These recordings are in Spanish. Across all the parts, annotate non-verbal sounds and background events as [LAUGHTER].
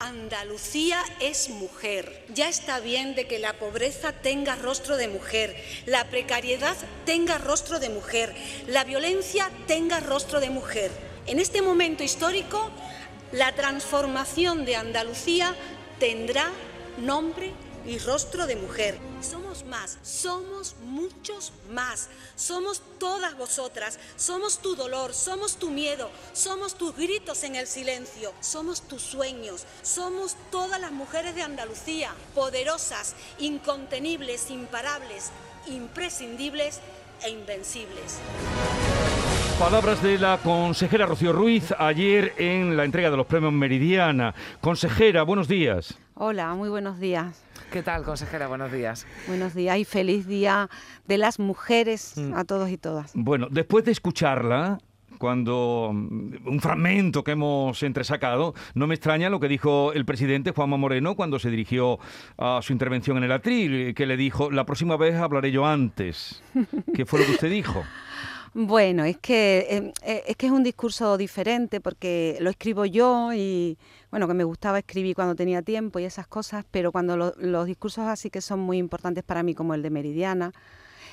Andalucía es mujer. Ya está bien de que la pobreza tenga rostro de mujer, la precariedad tenga rostro de mujer, la violencia tenga rostro de mujer. En este momento histórico, la transformación de Andalucía tendrá nombre y rostro de mujer. Somos más, somos muchos más. Somos todas vosotras, somos tu dolor, somos tu miedo, somos tus gritos en el silencio, somos tus sueños, somos todas las mujeres de Andalucía, poderosas, incontenibles, imparables, imprescindibles e invencibles. Palabras de la consejera Rocío Ruiz ayer en la entrega de los premios Meridiana. Consejera, buenos días. Hola, muy buenos días. ¿Qué tal, consejera? Buenos días. Buenos días y feliz día de las mujeres mm. a todos y todas. Bueno, después de escucharla, cuando mm, un fragmento que hemos entresacado, no me extraña lo que dijo el presidente Juanma Moreno cuando se dirigió a su intervención en el atril, que le dijo, la próxima vez hablaré yo antes. [LAUGHS] ¿Qué fue lo que usted dijo? Bueno, es que, em, eh, es que es un discurso diferente porque lo escribo yo y bueno, que me gustaba escribir cuando tenía tiempo y esas cosas, pero cuando los discursos así que son muy importantes para mí, como el de Meridiana,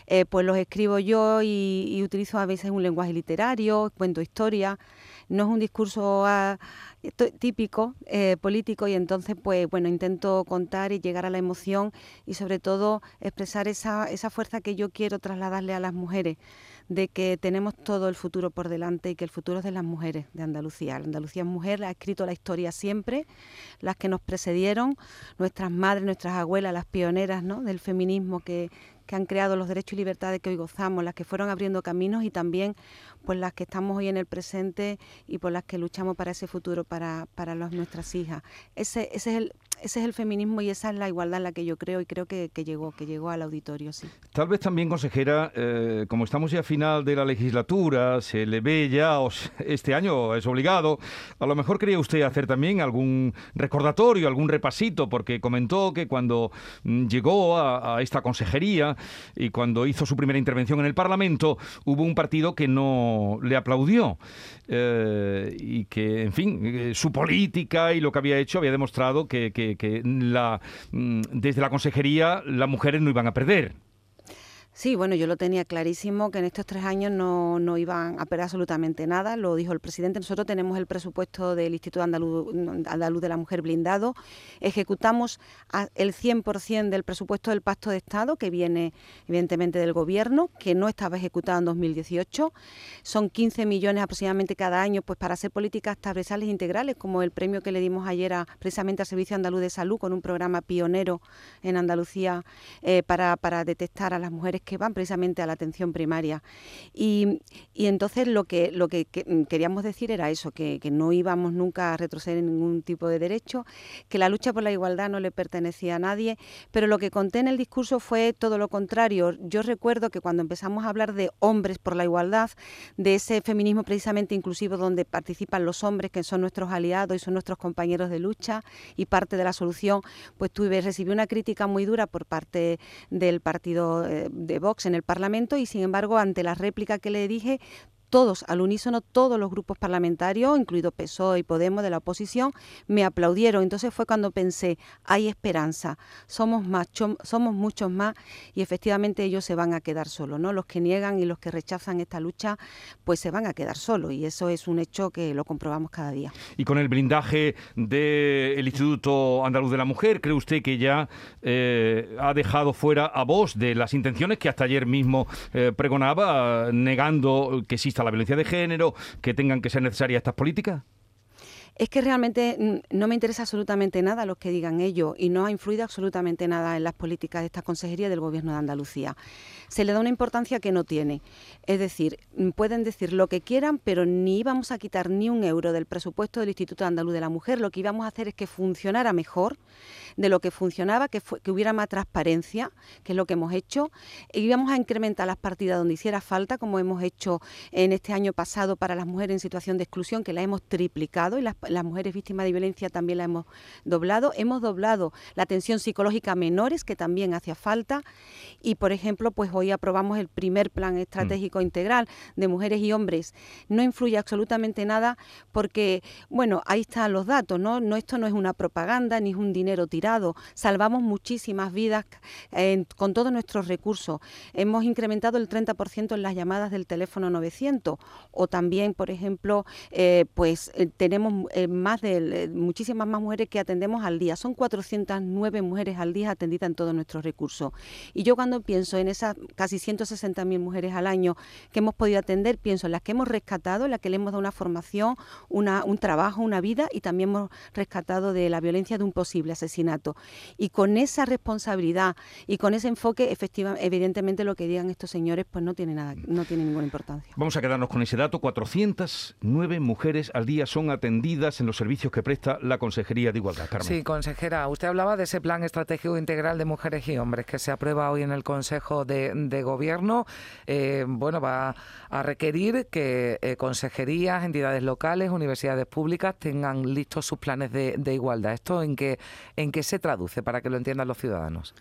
eh, pues los escribo yo y, utilizo a veces un lenguaje literario, cuento historia, no es un discurso ah, típico eh, político y entonces pues bueno intento contar y llegar a la emoción y sobre todo expresar esa, esa fuerza que yo quiero trasladarle a las mujeres de que tenemos todo el futuro por delante y que el futuro es de las mujeres de Andalucía. La Andalucía es mujer, ha escrito la historia siempre, las que nos precedieron, nuestras madres, nuestras abuelas, las pioneras ¿no? del feminismo que, que han creado los derechos y libertades que hoy gozamos, las que fueron abriendo caminos y también pues las que estamos hoy en el presente y por las que luchamos para ese futuro para, para nuestras hijas. Ese, ese es el, ese es el feminismo y esa es la igualdad en la que yo creo y creo que, llegó, que llegó al auditorio, sí. Tal vez también, consejera, eh, como estamos ya a final de la legislatura, se le ve ya, este año es obligado, a lo mejor quería usted hacer también algún recordatorio, algún repasito, porque comentó que cuando mm, llegó a, esta consejería y cuando hizo su primera intervención en el Parlamento, hubo un partido que no le aplaudió eh, y que, en fin, eh, su política y lo que había hecho había demostrado que que, la, mm, desde la consejería las mujeres no iban a perder. Sí, bueno, yo lo tenía clarísimo que en estos tres años no, no, iban a perder absolutamente nada, lo dijo el presidente. Nosotros tenemos el presupuesto del Instituto Andaluz, Andaluz de la Mujer blindado, ejecutamos el 100% del presupuesto del Pacto de Estado, que viene evidentemente del Gobierno, que no estaba ejecutado en 2018. Son 15 millones aproximadamente cada año pues para hacer políticas transversales integrales, como el premio que le dimos ayer precisamente al Servicio Andaluz de Salud, con un programa pionero en Andalucía eh, para, para detectar a las mujeres que van precisamente a la atención primaria. Y, entonces lo que, lo que, queríamos decir era eso, que, no íbamos nunca a retroceder en ningún tipo de derecho, que la lucha por la igualdad no le pertenecía a nadie, pero lo que conté en el discurso fue todo lo contrario. Yo recuerdo que cuando empezamos a hablar de hombres por la igualdad, de ese feminismo precisamente inclusivo donde participan los hombres, que son nuestros aliados y son nuestros compañeros de lucha y parte de la solución, pues tuve, recibí una crítica muy dura por parte del partido eh, de Vox en el Parlamento y sin embargo ante la réplica que le dije todos, al unísono, todos los grupos parlamentarios, incluido PSOE y Podemos de la oposición, me aplaudieron. Entonces fue cuando pensé, hay esperanza, somos más, somos muchos más y efectivamente ellos se van a quedar solos, ¿no? Los que niegan y los que rechazan esta lucha, pues se van a quedar solos y eso es un hecho que lo comprobamos cada día. Y con el blindaje del Instituto Andaluz de la Mujer, ¿cree usted que ya eh, ha dejado fuera a vos de las intenciones que hasta ayer mismo eh, pregonaba, negando que exista la violencia de género, que tengan que ser necesarias estas políticas? Es que realmente mm, no me interesa absolutamente nada lo que digan ellos y no ha influido absolutamente nada en las políticas de esta consejería del Gobierno de Andalucía. Se le da una importancia que no tiene. Es decir, mm, pueden decir lo que quieran, pero ni íbamos a quitar ni un euro del presupuesto del Instituto Andaluz de la Mujer. Lo que íbamos a hacer es que funcionara mejor de lo que funcionaba, que, que hubiera más transparencia, que es lo que hemos hecho. E íbamos a incrementar las partidas donde hiciera falta, como hemos hecho en este año pasado para las mujeres en situación de exclusión, que la hemos triplicado y las las mujeres víctimas de violencia también la hemos doblado. Hemos doblado la atención psicológica a menores, que también hacía falta. Y, por ejemplo, pues hoy aprobamos el primer plan estratégico integral de mujeres y hombres. No influye absolutamente nada porque, bueno, ahí están los datos, ¿no? no esto no es una propaganda ni es un dinero tirado. Salvamos muchísimas vidas con todos nuestros recursos. Hemos incrementado el 30% en las llamadas del teléfono 900 o también, por ejemplo, eh, pues eh, tenemos eh, más de muchísimas más mujeres que atendemos al día. Son 409 mujeres al día atendidas en todos nuestros recursos. Y yo cuando pienso en esas casi 160.000 mujeres al año que hemos podido atender, pienso en las que hemos rescatado, en las que le hemos dado una formación, una, un trabajo, una vida y también hemos rescatado de la violencia de un posible asesinato. Y con esa responsabilidad y con ese enfoque, efectivamente, evidentemente lo que digan estos señores pues no tiene nada, no tiene ninguna importancia. Vamos a quedarnos con ese dato. 409 mujeres al día son atendidas en los servicios que presta la Consejería de Igualdad. Carmen. Sí, consejera, usted hablaba de ese plan estratégico integral de mujeres y hombres que se aprueba hoy en el Consejo de, Gobierno. Eh, bueno, va a requerir que eh, consejerías, entidades locales, universidades públicas tengan listos sus planes de, igualdad. ¿Esto en qué, en qué se traduce para que lo entiendan los ciudadanos?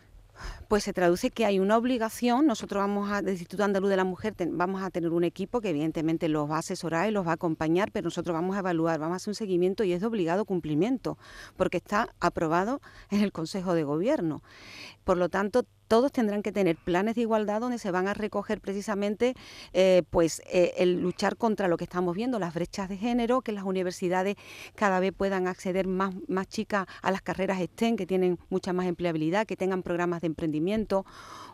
Pues se traduce que hay una obligación. Nosotros vamos a, del Instituto Andaluz de la Mujer, vamos a tener un equipo que evidentemente los va a asesorar y los va a acompañar, pero nosotros vamos a evaluar, vamos a hacer un seguimiento y es de obligado cumplimiento, porque está aprobado en el Consejo de Gobierno. Por lo tanto, todos tendrán que tener planes de igualdad donde se van a recoger precisamente eh, pues eh, el luchar contra lo que estamos viendo, las brechas de género, que las universidades cada vez puedan acceder más, más chicas a las carreras STEM, que tienen mucha más empleabilidad, que tengan programas de emprendimiento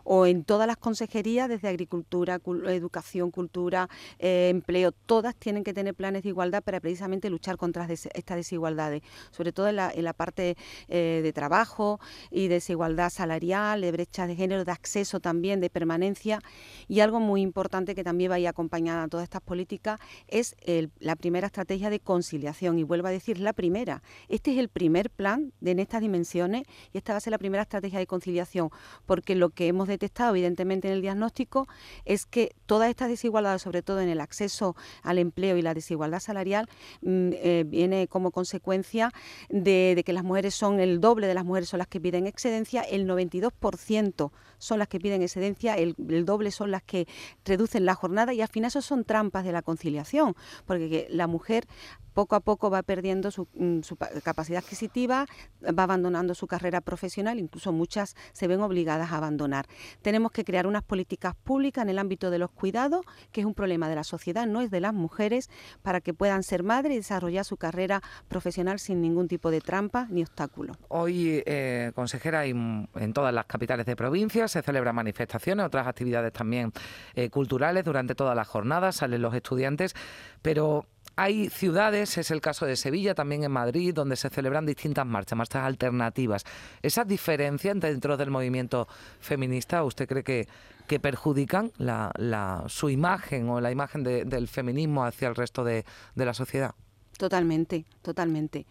o en todas las consejerías, desde agricultura, educación, cultura, eh, empleo, todas tienen que tener planes de igualdad para precisamente luchar contra estas desigualdades, sobre todo en la, en la parte de trabajo y desigualdad salarial, de brechas de género, de acceso también, de permanencia. Y algo muy importante que también vaya acompañada a todas estas políticas es la primera estrategia de conciliación. Y vuelvo a decir, la primera. Este es el primer plan de, en estas dimensiones y esta va a ser la primera estrategia de conciliación, porque lo que hemos detectado evidentemente en el diagnóstico es que todas estas desigualdades, sobre todo en el acceso al empleo y la desigualdad salarial, mm, eh, viene como consecuencia de, que las mujeres son el doble de las mujeres son las que piden excedencia, el 92% son las que piden excedencia, el, doble son las que reducen la jornada y al final eso son trampas de la conciliación, porque la mujer poco a poco va perdiendo su, mm, capacidad adquisitiva, va abandonando su carrera profesional, incluso muchas se ven obligadas a abandonar. Tenemos que crear unas políticas públicas en el ámbito de los cuidados, que es un problema de la sociedad, no es de las mujeres, para que puedan ser madres y desarrollar su carrera profesional sin ningún tipo de trampa ni obstáculo. Hoy, eh, consejera, en todas las capitales de provincia se celebran manifestaciones, otras actividades también eh, culturales durante toda la jornada, salen los estudiantes, pero hay ciudades, es el caso de Sevilla, también en Madrid, donde se celebran distintas marchas, marchas alternativas. ¿Esas diferencias dentro del movimiento feminista, usted cree que, que perjudican la, su imagen o la imagen del feminismo hacia el resto de la sociedad? Totalmente, totalmente.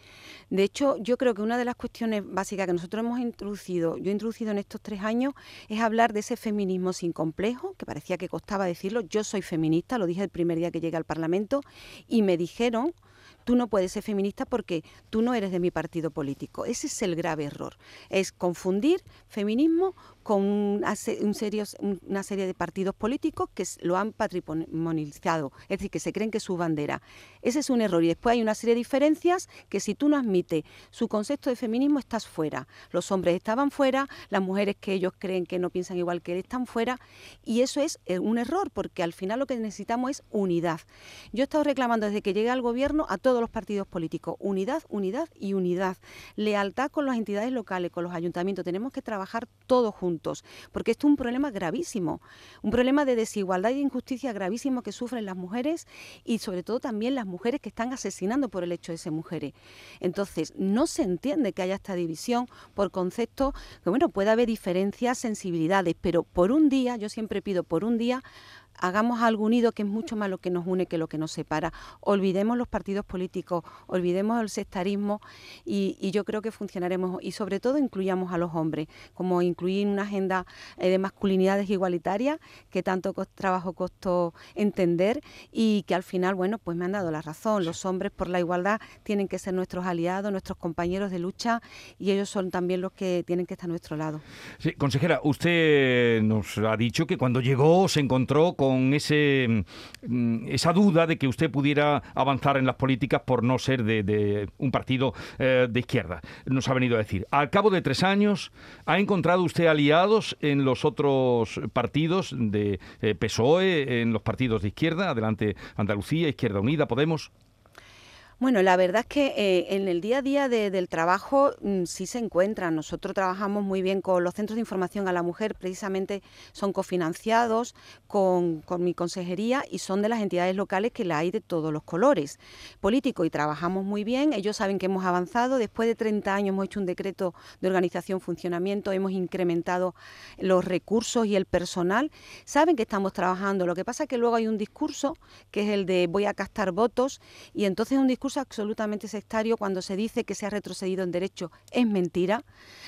De hecho, yo creo que una de las cuestiones básicas que nosotros hemos introducido, yo he introducido en estos tres años, es hablar de ese feminismo sin complejo, que parecía que costaba decirlo. Yo soy feminista, lo dije el primer día que llegué al Parlamento, y me dijeron tú no puedes ser feminista porque tú no eres de mi partido político. Ese es el grave error. Es confundir feminismo con una serie de partidos políticos que lo han patrimonializado, es decir, que se creen que es su bandera. Ese es un error. Y después hay una serie de diferencias que si tú no admites su concepto de feminismo, estás fuera. Los hombres estaban fuera, las mujeres que ellos creen que no piensan igual que él están fuera. Y eso es eh, un error, porque al final lo que necesitamos es unidad. Yo he estado reclamando desde que llegué al gobierno a todos los partidos políticos, unidad, unidad y unidad. Lealtad con las entidades locales, con los ayuntamientos. Tenemos que trabajar todos juntos porque esto es un problema gravísimo, un problema de desigualdad y de injusticia gravísimo que sufren las mujeres y sobre todo también las mujeres que están asesinando por el hecho de ser mujeres. Entonces, no se entiende que haya esta división por conceptos que, bueno, puede haber diferencias, sensibilidades, pero por un día, yo siempre pido por un día, hagamos algo unido que es mucho más lo que nos une que lo que nos separa. Olvidemos los partidos políticos, olvidemos el sectarismo y, yo creo que funcionaremos y sobre todo incluyamos a los hombres, como incluir una agenda eh, de masculinidades igualitarias que tanto trabajo costó entender y que al final, bueno, pues me han dado la razón. Los hombres por la igualdad tienen que ser nuestros aliados, nuestros compañeros de lucha y ellos son también los que tienen que estar a nuestro lado. Consejera, usted nos ha dicho que cuando llegó se encontró con ese, mm, esa duda de que usted pudiera avanzar en las políticas por no ser de, un partido eh, de izquierda. Nos ha venido a decir, al cabo de tres años, ¿ha encontrado usted aliados en los otros partidos de eh, PSOE, en los partidos de izquierda? Adelante Andalucía, Izquierda Unida, Podemos. Bueno, la verdad es que eh, en el día a día del trabajo mm, sí se encuentran. Nosotros trabajamos muy bien con los centros de información a la mujer, precisamente son cofinanciados con, mi consejería y son de las entidades locales que la hay de todos los colores políticos y trabajamos muy bien. Ellos saben que hemos avanzado. Después de 30 años hemos hecho un decreto de organización, funcionamiento, hemos incrementado los recursos y el personal. Saben que estamos trabajando. Lo que pasa es que luego hay un discurso que es el de voy a castar votos y entonces un discurso absolutamente sectario cuando se dice que se ha retrocedido en derecho es mentira.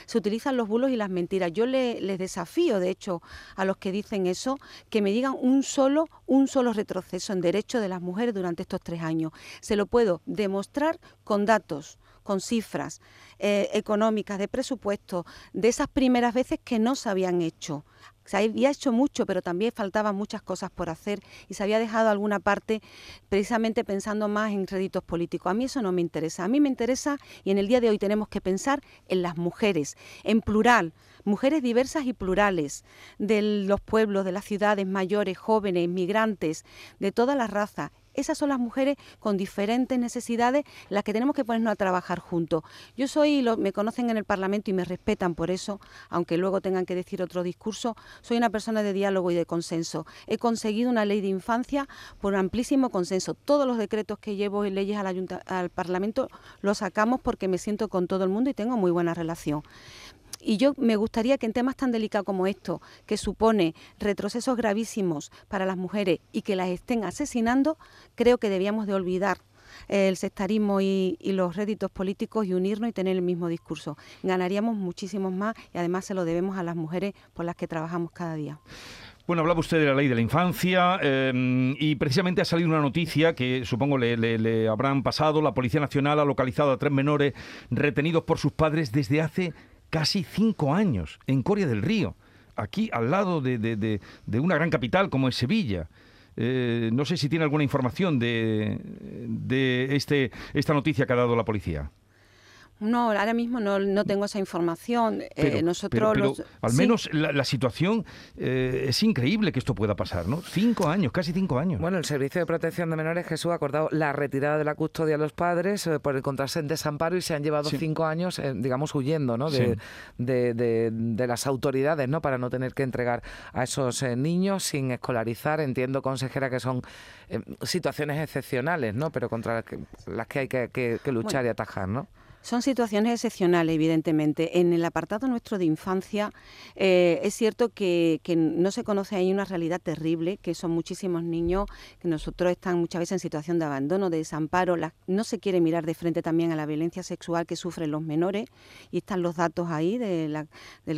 Se utilizan los bulos y las mentiras. Yo les desafío, de hecho, a los que dicen eso, que me digan un solo, un solo retroceso en derecho de las mujeres durante estos tres años. Se lo puedo demostrar con datos con cifras eh, económicas, de presupuesto, de esas primeras veces que no se habían hecho. Se había hecho mucho, pero también faltaban muchas cosas por hacer y se había dejado alguna parte precisamente pensando más en créditos políticos. A mí eso no me interesa. A mí me interesa y en el día de hoy tenemos que pensar en las mujeres, en plural, mujeres diversas y plurales, de los pueblos, de las ciudades, mayores, jóvenes, migrantes, de todas las razas. Esas son las mujeres con diferentes necesidades las que tenemos que ponernos a trabajar juntos. Yo soy, me conocen en el Parlamento y me respetan por eso, aunque luego tengan que decir otro discurso, soy una persona de diálogo y de consenso. He conseguido una ley de infancia por amplísimo consenso. Todos los decretos que llevo en leyes al Parlamento los sacamos porque me siento con todo el mundo y tengo muy buena relación. Y yo me gustaría que en temas tan delicados como esto, que supone retrocesos gravísimos para las mujeres y que las estén asesinando, creo que debíamos de olvidar el sectarismo y, los réditos políticos y unirnos y tener el mismo discurso. Ganaríamos muchísimos más y además se lo debemos a las mujeres por las que trabajamos cada día. Bueno, hablaba usted de la ley de la infancia em, y precisamente ha salido una noticia que supongo le, habrán pasado. La Policía Nacional ha localizado a tres menores retenidos por sus padres desde hace casi cinco años en Coria del Río, aquí al lado de, una gran capital como es Sevilla. Eh, no sé si tiene alguna información de, de este, esta noticia que ha dado la policía. No, ahora mismo no, tengo esa información. Eh, nosotros al menos la, situación eh, es increíble que esto pueda pasar, ¿no? Cinco años, casi cinco años. Bueno, el Servicio de Protección de Menores Jesús ha acordado la retirada de la custodia a los padres eh, por encontrarse en desamparo y se han llevado cinco años, digamos, huyendo, ¿no? De, de, las autoridades, ¿no? Para no tener que entregar a esos niños sin escolarizar. Entiendo, consejera, que son situaciones excepcionales, ¿no? Pero contra las que, hay que, luchar y atajar, ¿no? Son situaciones excepcionales, evidentemente. En el apartado nuestro de infancia eh, es cierto que, no se conoce ahí una realidad terrible, que son muchísimos niños que nosotros están muchas veces en situación de abandono, de desamparo. no se quiere mirar de frente también a la violencia sexual que sufren los menores y están los datos ahí de la,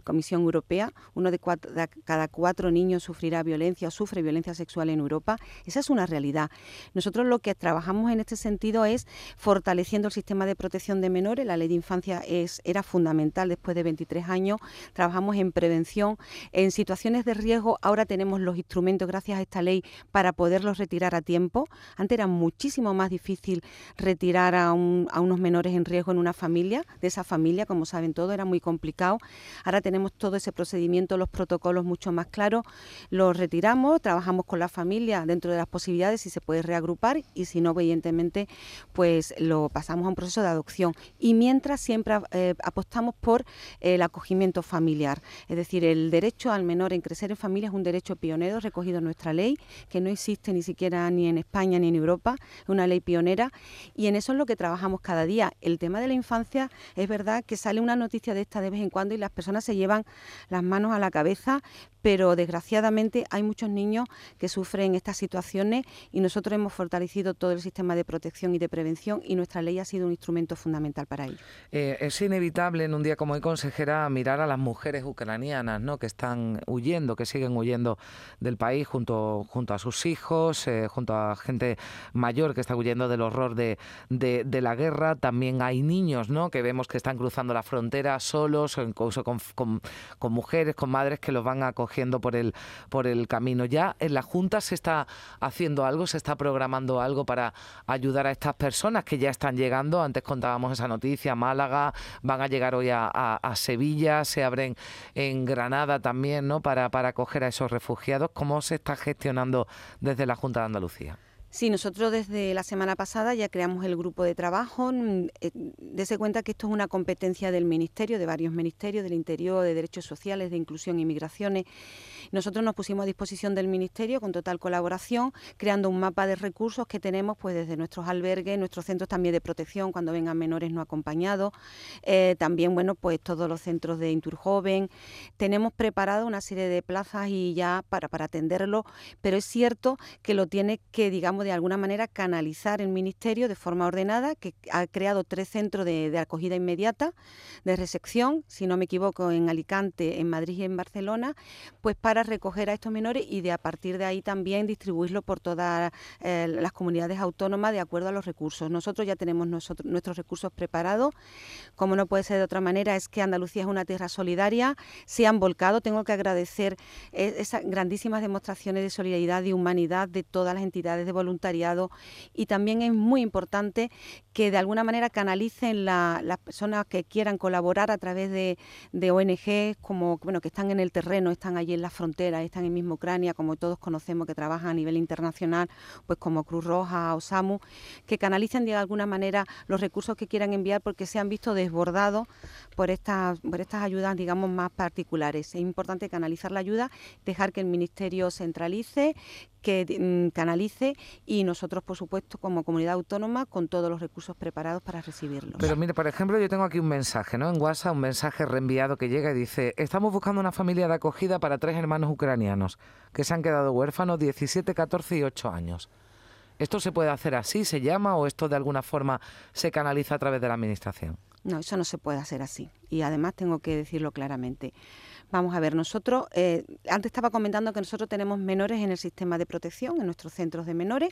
Comisión Europea. Uno de, de cada cuatro niños sufrirá violencia o sufre violencia sexual en Europa. Esa es una realidad. Nosotros lo que trabajamos en este sentido es fortaleciendo el sistema de protección de menores la ley de infancia es, era fundamental después de 23 años. Trabajamos en prevención. En situaciones de riesgo ahora tenemos los instrumentos gracias a esta ley para poderlos retirar a tiempo. Antes era muchísimo más difícil retirar a, unos menores en riesgo en una familia. De esa familia, como saben todos, era muy complicado. Ahora tenemos todo ese procedimiento, los protocolos mucho más claros. Los retiramos, trabajamos con la familia dentro de las posibilidades si se puede reagrupar y si no, evidentemente, pues lo pasamos a un proceso de adopción y mientras siempre eh, apostamos por el acogimiento familiar. Es decir, el derecho al menor en crecer en familia es un derecho pionero recogido en nuestra ley, que no existe ni siquiera ni en España ni en Europa, es una ley pionera y en eso es lo que trabajamos cada día. El tema de la infancia es verdad que sale una noticia de esta de vez en cuando y las personas se llevan las manos a la cabeza, pero desgraciadamente hay muchos niños que sufren estas situaciones y nosotros hemos fortalecido todo el sistema de protección y de prevención y nuestra ley ha sido un instrumento fundamental para ello. Eh, es inevitable en un día como hoy, consejera, mirar a las mujeres ucranianas ¿no? que están huyendo, que siguen huyendo del país junto, a sus hijos, eh, junto a gente mayor que está huyendo del horror de, la guerra. También hay niños ¿no? que vemos que están cruzando la frontera solos, incluso con, con mujeres, con madres que los van a acoger por el, por el camino. ¿Ya en la Junta se está haciendo algo, se está programando algo para ayudar a estas personas que ya están llegando? Antes contábamos esa noticia, Málaga, van a llegar hoy a, Sevilla, se abren en Granada también, ¿no? Para, para acoger a esos refugiados. ¿Cómo se está gestionando desde la Junta de Andalucía? Sí, nosotros desde la semana pasada ya creamos el grupo de trabajo. Mm, eh, dese cuenta que esto es una competencia del Ministerio, de varios ministerios, del Interior, de Derechos Sociales, de Inclusión y Migraciones. Nosotros nos pusimos a disposición del Ministerio con total colaboración, creando un mapa de recursos que tenemos pues desde nuestros albergues, nuestros centros también de protección cuando vengan menores no acompañados, eh, también bueno pues todos los centros de Inturjoven. Tenemos preparado una serie de plazas y ya para, para atenderlo, pero es cierto que lo tiene que digamos de alguna manera canalizar el Ministerio de forma ordenada, que ha creado tres centros de, acogida inmediata, de recepción, si no me equivoco, en Alicante, en Madrid y en Barcelona, pues para recoger a estos menores y de a partir de ahí también distribuirlo por todas eh, las comunidades autónomas de acuerdo a los recursos. Nosotros ya tenemos nuestros recursos preparados. Como no puede ser de otra manera, es que Andalucía es una tierra solidaria, se han volcado. Tengo que agradecer eh, esas grandísimas demostraciones de solidaridad y humanidad de todas las entidades de voluntad y también es muy importante que de alguna manera canalicen las personas que quieran colaborar a través de, de ONG como bueno que están en el terreno, están allí en la frontera, están en misma Ucrania, como todos conocemos que trabajan a nivel internacional, pues como Cruz Roja o SAMU, que canalicen de alguna manera los recursos que quieran enviar porque se han visto desbordados por estas por estas ayudas digamos más particulares. Es importante canalizar la ayuda, dejar que el ministerio centralice, que mm, canalice y nosotros, por supuesto, como comunidad autónoma, con todos los recursos preparados para recibirlos. Pero mire, por ejemplo, yo tengo aquí un mensaje, ¿no? En WhatsApp, un mensaje reenviado que llega y dice, estamos buscando una familia de acogida para tres hermanos ucranianos que se han quedado huérfanos 17, 14 y 8 años. ¿Esto se puede hacer así, se llama, o esto de alguna forma se canaliza a través de la Administración? No, eso no se puede hacer así. Y además tengo que decirlo claramente. Vamos a ver, nosotros, eh, antes estaba comentando que nosotros tenemos menores en el sistema de protección, en nuestros centros de menores,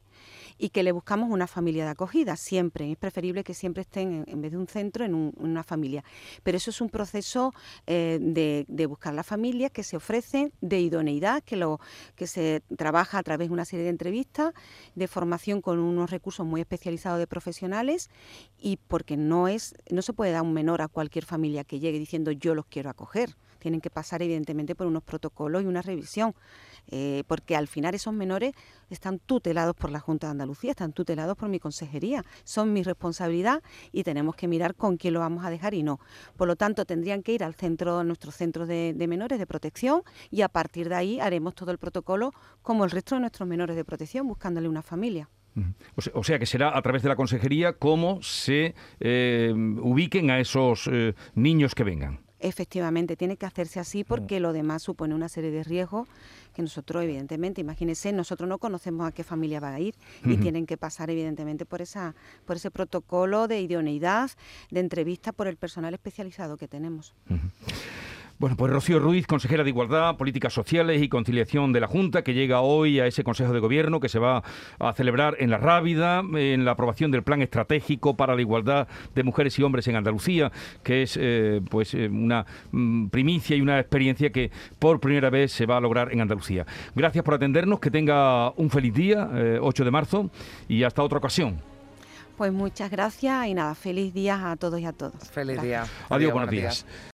y que le buscamos una familia de acogida, siempre. Es preferible que siempre estén, en, vez de un centro, en, una familia. Pero eso es un proceso eh, de, buscar la familia que se ofrece, de idoneidad, que, lo, que se trabaja a través de una serie de entrevistas, de formación con unos recursos muy especializados de profesionales, y porque no, es, no se puede dar un menor a cualquier familia que llegue diciendo yo los quiero acoger tienen que pasar evidentemente por unos protocolos y una revisión, eh, porque al final esos menores están tutelados por la Junta de Andalucía, están tutelados por mi consejería, son mi responsabilidad y tenemos que mirar con quién lo vamos a dejar y no. Por lo tanto, tendrían que ir al centro, a nuestros centros de, menores de protección y a partir de ahí haremos todo el protocolo como el resto de nuestros menores de protección, buscándole una familia. O sea, que será a través de la consejería cómo se eh, ubiquen a esos eh, niños que vengan. Efectivamente, tiene que hacerse así porque lo demás supone una serie de riesgos que nosotros, evidentemente, imagínense, nosotros no conocemos a qué familia va a ir y tienen que pasar, evidentemente, por, esa, por ese protocolo de idoneidad, de entrevista por el personal especializado que tenemos. Bueno, pues Rocío Ruiz, consejera de Igualdad, Políticas Sociales y Conciliación de la Junta, que llega hoy a ese Consejo de Gobierno que se va a celebrar en La Rábida, en la aprobación del Plan Estratégico para la Igualdad de Mujeres y Hombres en Andalucía, que es eh, pues eh, una mm, primicia y una experiencia que por primera vez se va a lograr en Andalucía. Gracias por atendernos, que tenga un feliz día, 8 eh, de marzo, y hasta otra ocasión. Pues muchas gracias y nada, feliz día a todos y a todas. Feliz día. Adiós, buenos días.